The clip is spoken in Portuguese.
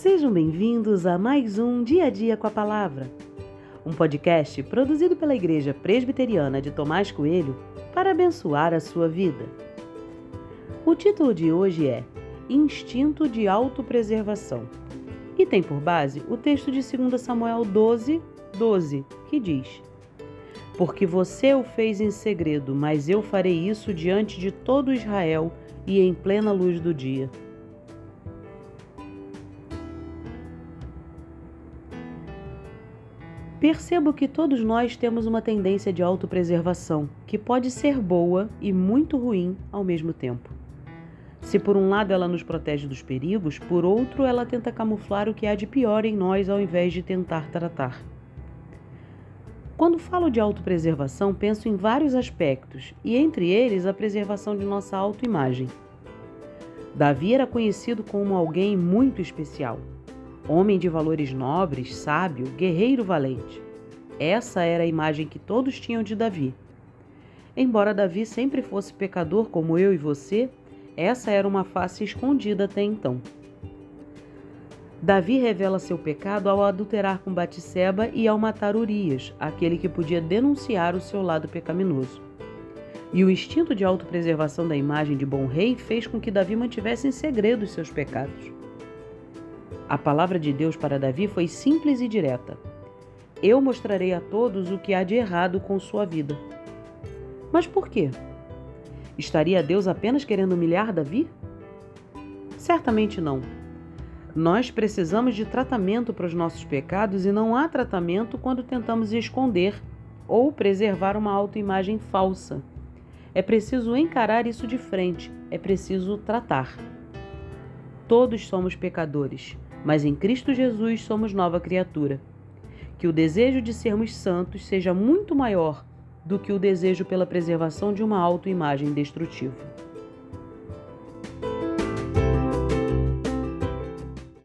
Sejam bem-vindos a mais um Dia a Dia com a Palavra, um podcast produzido pela Igreja Presbiteriana de Tomás Coelho para abençoar a sua vida. O título de hoje é Instinto de Autopreservação e tem por base o texto de 2 Samuel 12, 12, que diz: Porque você o fez em segredo, mas eu farei isso diante de todo Israel e em plena luz do dia. Percebo que todos nós temos uma tendência de autopreservação, que pode ser boa e muito ruim ao mesmo tempo. Se por um lado ela nos protege dos perigos, por outro ela tenta camuflar o que há de pior em nós ao invés de tentar tratar. Quando falo de autopreservação, penso em vários aspectos, e entre eles a preservação de nossa autoimagem. Davi era conhecido como alguém muito especial Homem de valores nobres, sábio, guerreiro valente. Essa era a imagem que todos tinham de Davi. Embora Davi sempre fosse pecador como eu e você, essa era uma face escondida até então. Davi revela seu pecado ao adulterar com Batseba e ao matar Urias, aquele que podia denunciar o seu lado pecaminoso. E o instinto de autopreservação da imagem de bom rei fez com que Davi mantivesse em segredo os seus pecados. A palavra de Deus para Davi foi simples e direta: Eu mostrarei a todos o que há de errado com sua vida. Mas por quê? Estaria Deus apenas querendo humilhar Davi? Certamente não. Nós precisamos de tratamento para os nossos pecados e não há tratamento quando tentamos esconder ou preservar uma autoimagem falsa. É preciso encarar isso de frente, é preciso tratar. Todos somos pecadores mas em Cristo Jesus somos nova criatura. Que o desejo de sermos santos seja muito maior do que o desejo pela preservação de uma autoimagem destrutiva.